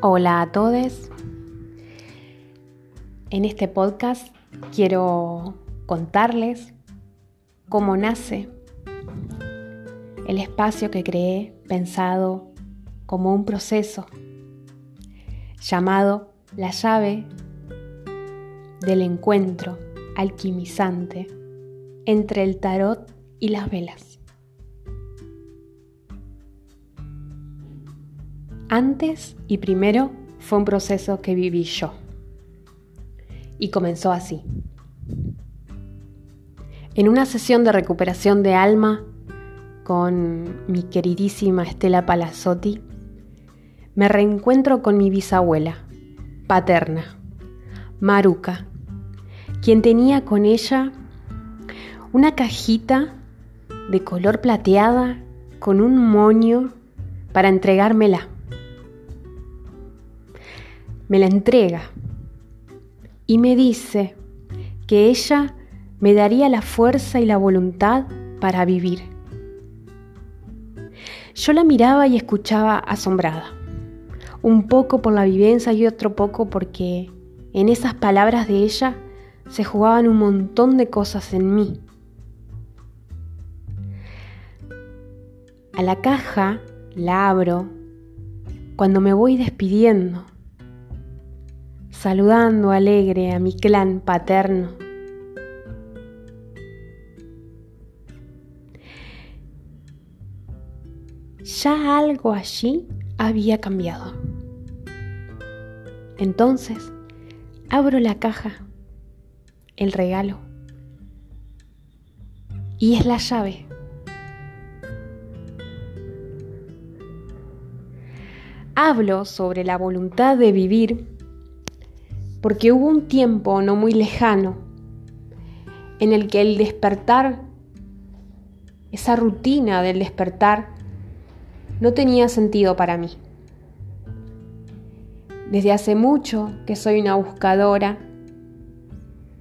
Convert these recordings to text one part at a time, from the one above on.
Hola a todos. En este podcast quiero contarles cómo nace el espacio que creé pensado como un proceso llamado la llave del encuentro alquimizante entre el tarot y las velas. Antes y primero fue un proceso que viví yo. Y comenzó así. En una sesión de recuperación de alma con mi queridísima Estela Palazzotti, me reencuentro con mi bisabuela, paterna, Maruca, quien tenía con ella una cajita de color plateada con un moño para entregármela. Me la entrega y me dice que ella me daría la fuerza y la voluntad para vivir. Yo la miraba y escuchaba asombrada, un poco por la vivencia y otro poco porque en esas palabras de ella se jugaban un montón de cosas en mí. A la caja la abro cuando me voy despidiendo, saludando alegre a mi clan paterno. Ya algo allí había cambiado. Entonces, abro la caja, el regalo, y es la llave. Hablo sobre la voluntad de vivir porque hubo un tiempo no muy lejano en el que el despertar, esa rutina del despertar, no tenía sentido para mí. Desde hace mucho que soy una buscadora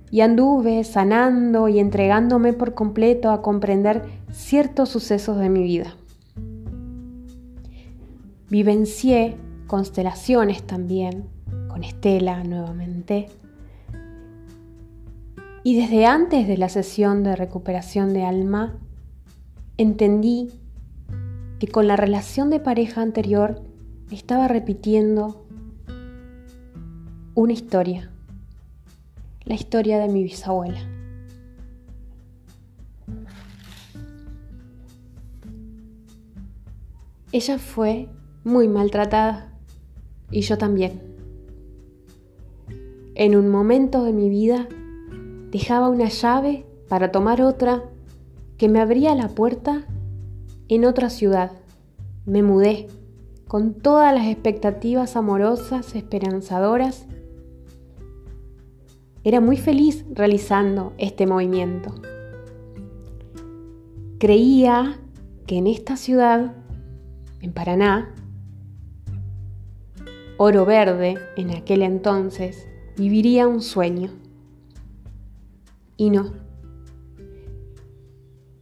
y anduve sanando y entregándome por completo a comprender ciertos sucesos de mi vida. Vivencié constelaciones también, con Estela nuevamente. Y desde antes de la sesión de recuperación de alma, entendí que con la relación de pareja anterior estaba repitiendo una historia, la historia de mi bisabuela. Ella fue muy maltratada y yo también. En un momento de mi vida dejaba una llave para tomar otra que me abría la puerta en otra ciudad. Me mudé con todas las expectativas amorosas, esperanzadoras. Era muy feliz realizando este movimiento. Creía que en esta ciudad en Paraná, Oro Verde en aquel entonces, viviría un sueño. Y no.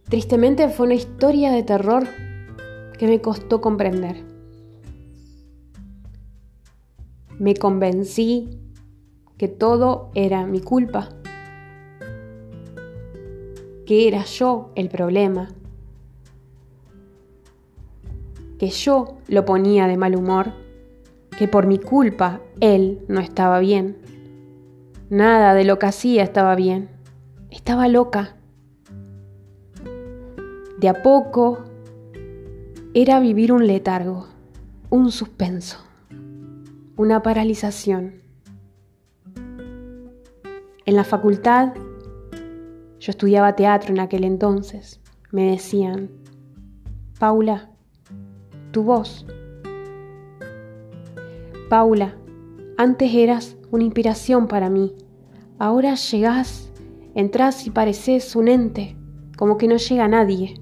Tristemente fue una historia de terror que me costó comprender. Me convencí que todo era mi culpa, que era yo el problema que yo lo ponía de mal humor, que por mi culpa él no estaba bien. Nada de lo que hacía estaba bien. Estaba loca. De a poco era vivir un letargo, un suspenso, una paralización. En la facultad, yo estudiaba teatro en aquel entonces, me decían, Paula, tu voz. Paula, antes eras una inspiración para mí. Ahora llegás, entras y pareces un ente, como que no llega nadie.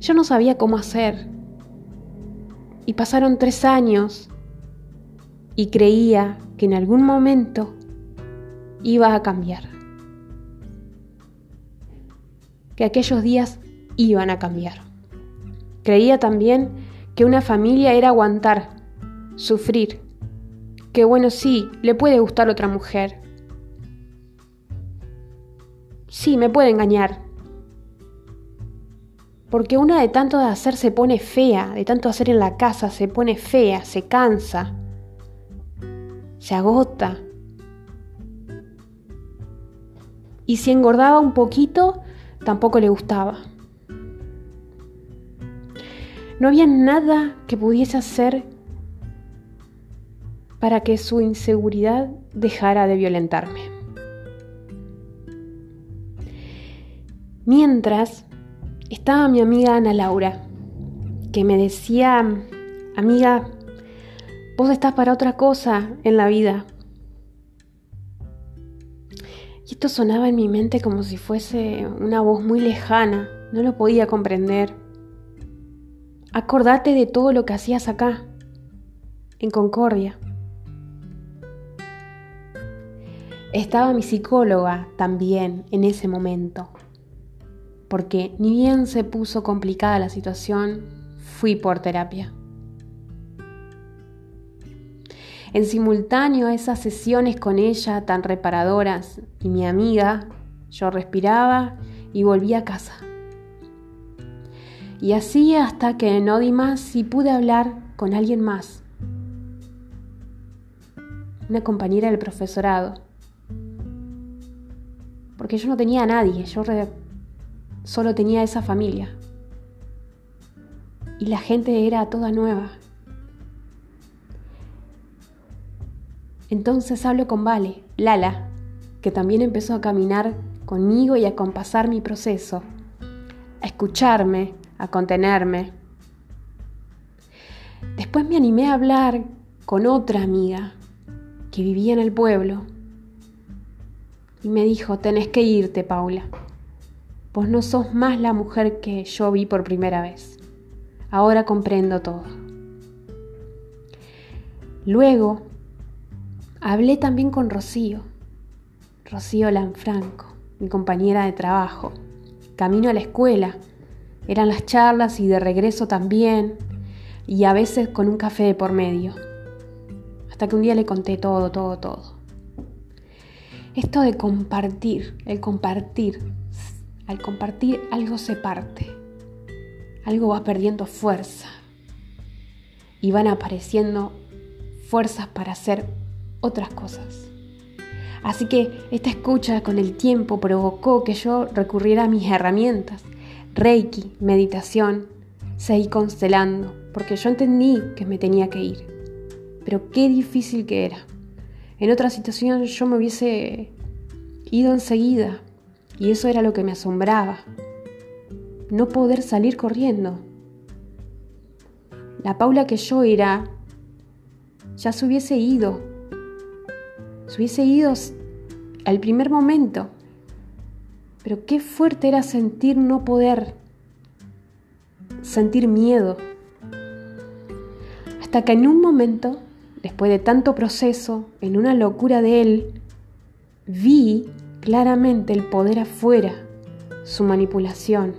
Yo no sabía cómo hacer. Y pasaron tres años y creía que en algún momento iba a cambiar. Que aquellos días iban a cambiar. Creía también que una familia era aguantar, sufrir, que bueno, sí, le puede gustar otra mujer. Sí, me puede engañar. Porque una de tanto de hacer se pone fea, de tanto hacer en la casa se pone fea, se cansa, se agota. Y si engordaba un poquito, tampoco le gustaba. No había nada que pudiese hacer para que su inseguridad dejara de violentarme. Mientras estaba mi amiga Ana Laura, que me decía, amiga, vos estás para otra cosa en la vida. Y esto sonaba en mi mente como si fuese una voz muy lejana, no lo podía comprender. Acordate de todo lo que hacías acá, en Concordia. Estaba mi psicóloga también en ese momento, porque ni bien se puso complicada la situación, fui por terapia. En simultáneo a esas sesiones con ella tan reparadoras y mi amiga, yo respiraba y volví a casa. Y así hasta que no di más y pude hablar con alguien más. Una compañera del profesorado porque yo no tenía a nadie, yo solo tenía esa familia. Y la gente era toda nueva. Entonces hablo con Vale, Lala, que también empezó a caminar conmigo y a compasar mi proceso, a escucharme, a contenerme. Después me animé a hablar con otra amiga que vivía en el pueblo y me dijo, tenés que irte, Paula. Vos no sos más la mujer que yo vi por primera vez. Ahora comprendo todo. Luego, hablé también con Rocío, Rocío Lanfranco, mi compañera de trabajo. Camino a la escuela, eran las charlas y de regreso también, y a veces con un café de por medio. Hasta que un día le conté todo, todo, todo. Esto de compartir, el compartir, al compartir algo se parte, algo va perdiendo fuerza y van apareciendo fuerzas para hacer otras cosas. Así que esta escucha con el tiempo provocó que yo recurriera a mis herramientas, Reiki, meditación, seguí constelando, porque yo entendí que me tenía que ir. Pero qué difícil que era. En otra situación yo me hubiese ido enseguida y eso era lo que me asombraba. No poder salir corriendo. La Paula que yo era ya se hubiese ido. Se hubiese ido al primer momento. Pero qué fuerte era sentir no poder. Sentir miedo. Hasta que en un momento después de tanto proceso, en una locura de él, vi claramente el poder afuera, su manipulación.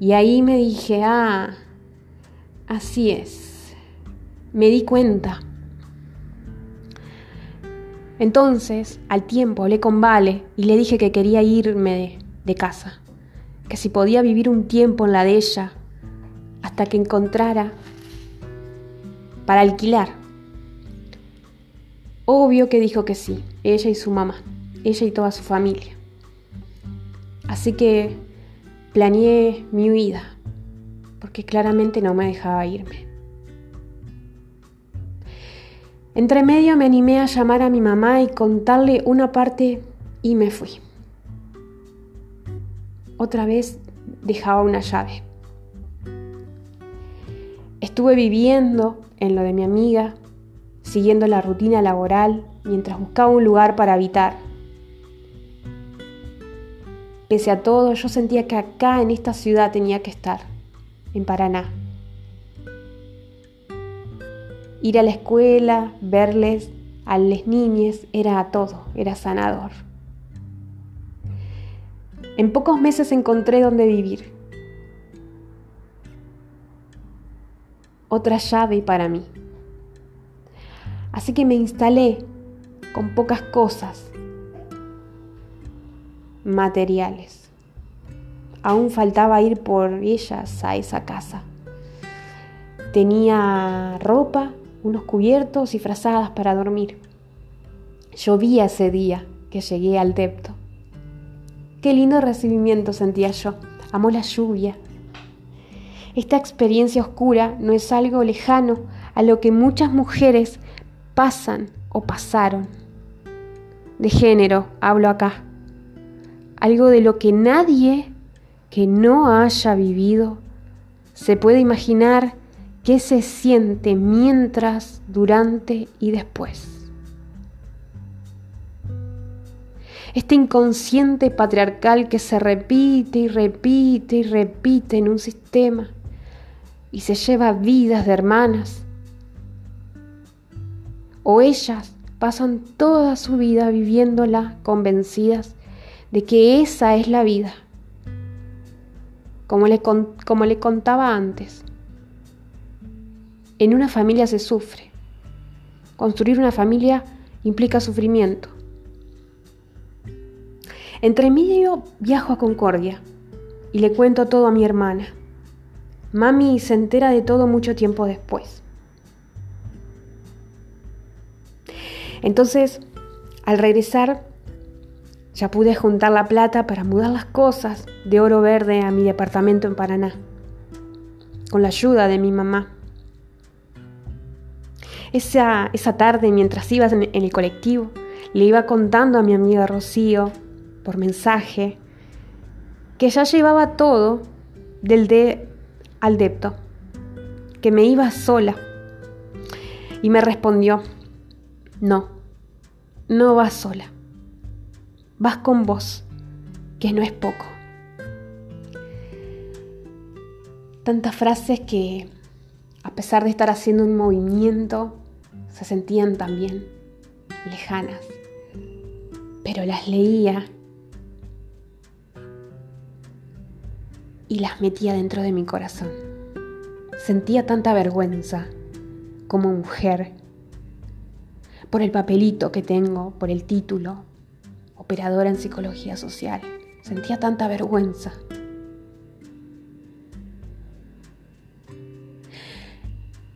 Y ahí me dije, ah, así es. Me di cuenta. Entonces, al tiempo, hablé con Vale y le dije que quería irme de, de casa, que si podía vivir un tiempo en la de ella, hasta que encontrara para alquilar Obvio que dijo que sí, ella y su mamá, ella y toda su familia. Así que planeé mi huida, porque claramente no me dejaba irme. Entre medio me animé a llamar a mi mamá y contarle una parte y me fui. Otra vez dejaba una llave. Estuve viviendo en lo de mi amiga siguiendo la rutina laboral mientras buscaba un lugar para habitar. Pese a todo, yo sentía que acá en esta ciudad tenía que estar, en Paraná. Ir a la escuela, verles a las niñas, era todo, era sanador. En pocos meses encontré dónde vivir. otra llave para mí. Así que me instalé con pocas cosas materiales. Aún faltaba ir por ellas a esa casa. Tenía ropa, unos cubiertos y frazadas para dormir. Llovía ese día que llegué al depto. Qué lindo recibimiento sentía yo. Amó la lluvia. Esta experiencia oscura no es algo lejano a lo que muchas mujeres pasan o pasaron. De género hablo acá. Algo de lo que nadie que no haya vivido se puede imaginar qué se siente mientras, durante y después. Este inconsciente patriarcal que se repite y repite y repite en un sistema y se lleva vidas de hermanas. O ellas pasan toda su vida viviéndola convencidas de que esa es la vida. Como le, como le contaba antes, en una familia se sufre. Construir una familia implica sufrimiento. Entre medio viajo a Concordia y le cuento todo a mi hermana. Mami se entera de todo mucho tiempo después. Entonces, al regresar, ya pude juntar la plata para mudar las cosas de oro verde a mi departamento en Paraná, con la ayuda de mi mamá. Esa, esa tarde, mientras ibas en, el colectivo, le iba contando a mi amiga Rocío, por mensaje, que ya llevaba todo del de al depto, que me iba sola. Y me respondió, no, no vas sola, vas con vos, que no es poco. Tantas frases que, a pesar de estar haciendo un movimiento, se sentían también lejanas, pero las leía y las metía dentro de mi corazón. Sentía tanta vergüenza como mujer por el papelito que tengo, por el título, operadora en psicología social. Sentía tanta vergüenza.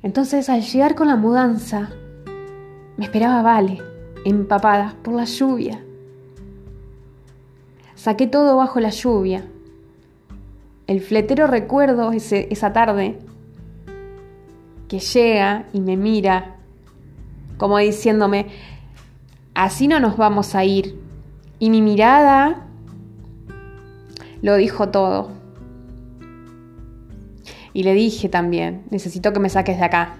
Entonces al llegar con la mudanza, me esperaba Vale, empapada por la lluvia. Saqué todo bajo la lluvia, el fletero recuerdo esa tarde que llega y me mira como diciéndome, así no nos vamos a ir. Y mi mirada lo dijo todo. Y le dije también, necesito que me saques de acá.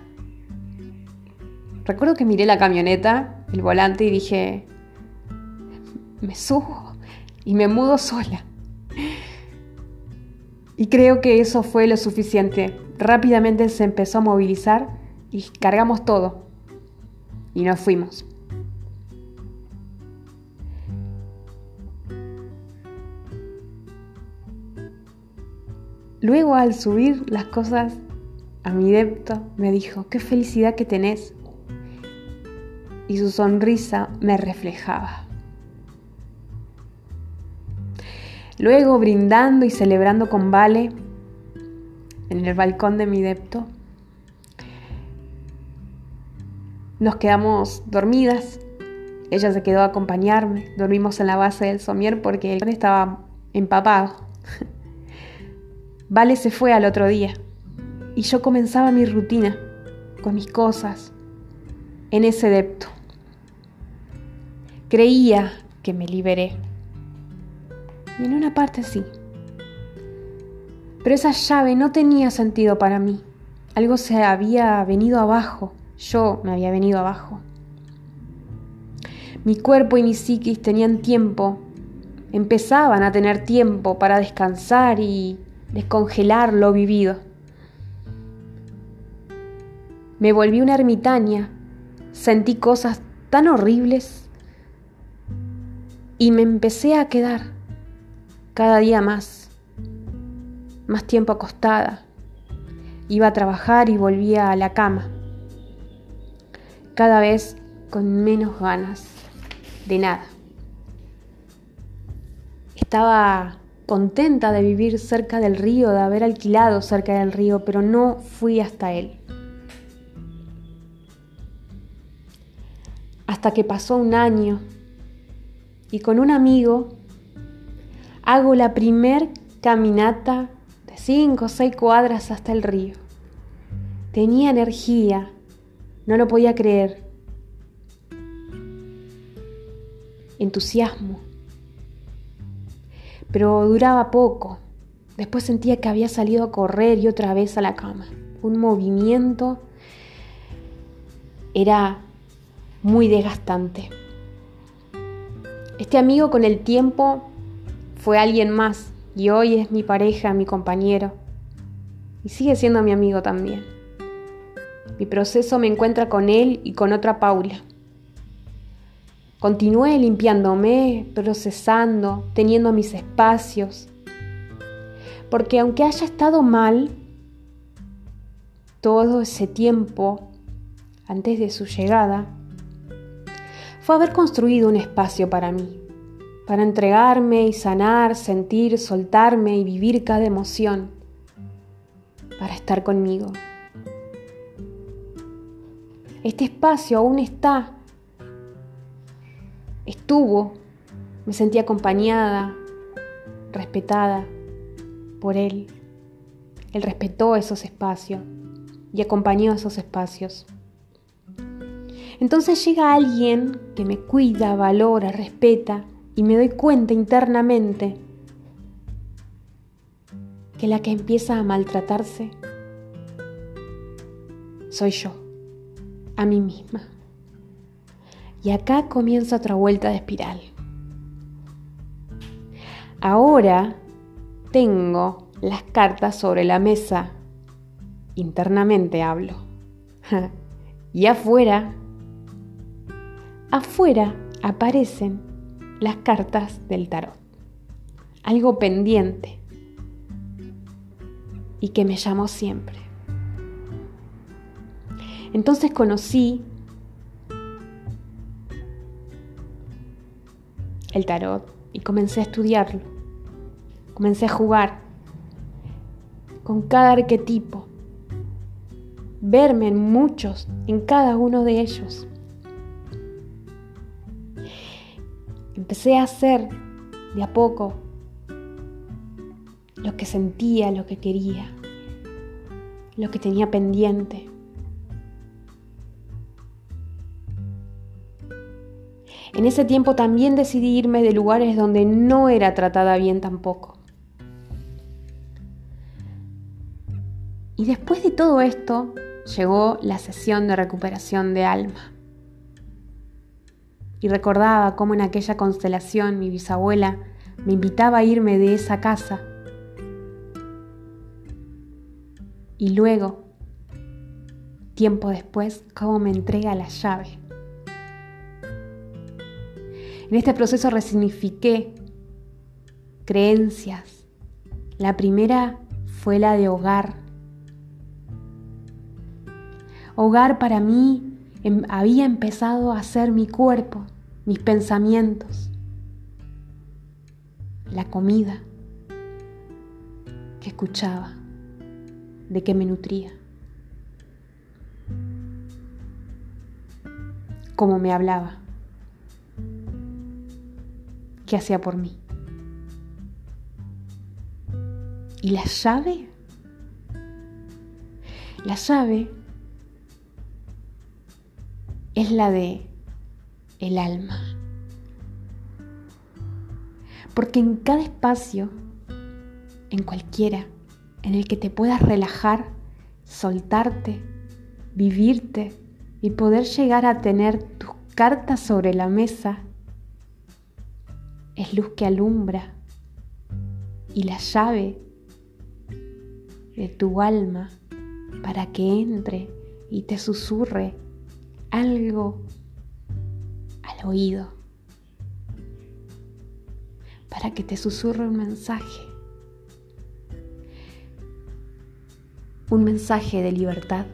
Recuerdo que miré la camioneta, el volante y dije, me subo y me mudo sola. Y creo que eso fue lo suficiente. Rápidamente se empezó a movilizar y cargamos todo. Y nos fuimos. Luego al subir las cosas a mi depto me dijo, qué felicidad que tenés. Y su sonrisa me reflejaba. Luego, brindando y celebrando con Vale en el balcón de mi depto, nos quedamos dormidas. Ella se quedó a acompañarme. Dormimos en la base del somier porque el estaba empapado. Vale se fue al otro día y yo comenzaba mi rutina con mis cosas en ese depto. Creía que me liberé y en una parte sí. Pero esa llave no tenía sentido para mí. Algo se había venido abajo. Yo me había venido abajo. Mi cuerpo y mi psiquis tenían tiempo, empezaban a tener tiempo para descansar y descongelar lo vivido. Me volví una ermitaña, sentí cosas tan horribles. Y me empecé a quedar cada día más, más tiempo acostada, iba a trabajar y volvía a la cama, cada vez con menos ganas de nada. Estaba contenta de vivir cerca del río, de haber alquilado cerca del río, pero no fui hasta él. Hasta que pasó un año y con un amigo hago la primer caminata de cinco o seis cuadras hasta el río. Tenía energía, no lo podía creer. Entusiasmo. Pero duraba poco. Después sentía que había salido a correr y otra vez a la cama. Un movimiento era muy desgastante. Este amigo con el tiempo fue alguien más y hoy es mi pareja, mi compañero y sigue siendo mi amigo también. Mi proceso me encuentra con él y con otra Paula. Continué limpiándome, procesando, teniendo mis espacios. Porque aunque haya estado mal, todo ese tiempo, antes de su llegada, fue haber construido un espacio para mí, para entregarme y sanar, sentir, soltarme y vivir cada emoción, para estar conmigo. Este espacio aún está, estuvo, me sentí acompañada, respetada por él. Él respetó esos espacios y acompañó esos espacios. Entonces llega alguien que me cuida, valora, respeta y me doy cuenta internamente que la que empieza a maltratarse soy yo, a mí misma. Y acá comienza otra vuelta de espiral. Ahora tengo las cartas sobre la mesa. Internamente hablo. y afuera afuera aparecen las cartas del tarot. Algo pendiente y que me llamó siempre. Entonces conocí el tarot y comencé a estudiarlo. Comencé a jugar con cada arquetipo, verme en muchos, en cada uno de ellos. Empecé a hacer de a poco lo que sentía, lo que quería, lo que tenía pendiente. En ese tiempo también decidí irme de lugares donde no era tratada bien tampoco. Y después de todo esto llegó la sesión de recuperación de alma y recordaba cómo en aquella constelación mi bisabuela me invitaba a irme de esa casa. Y luego, tiempo después, cómo me entrega la llave. En este proceso resignifiqué creencias. La primera fue la de hogar. Hogar para mí Em, había empezado a ser mi cuerpo, mis pensamientos, la comida que escuchaba, de qué me nutría, cómo me hablaba, qué hacía por mí. ¿Y la llave? La llave es la de el alma. Porque en cada espacio, en cualquiera, en el que te puedas relajar, soltarte, vivirte y poder llegar a tener tus cartas sobre la mesa, es luz que alumbra y la llave de tu alma para que entre y te susurre algo al oído para que te susurre un mensaje. un mensaje de libertad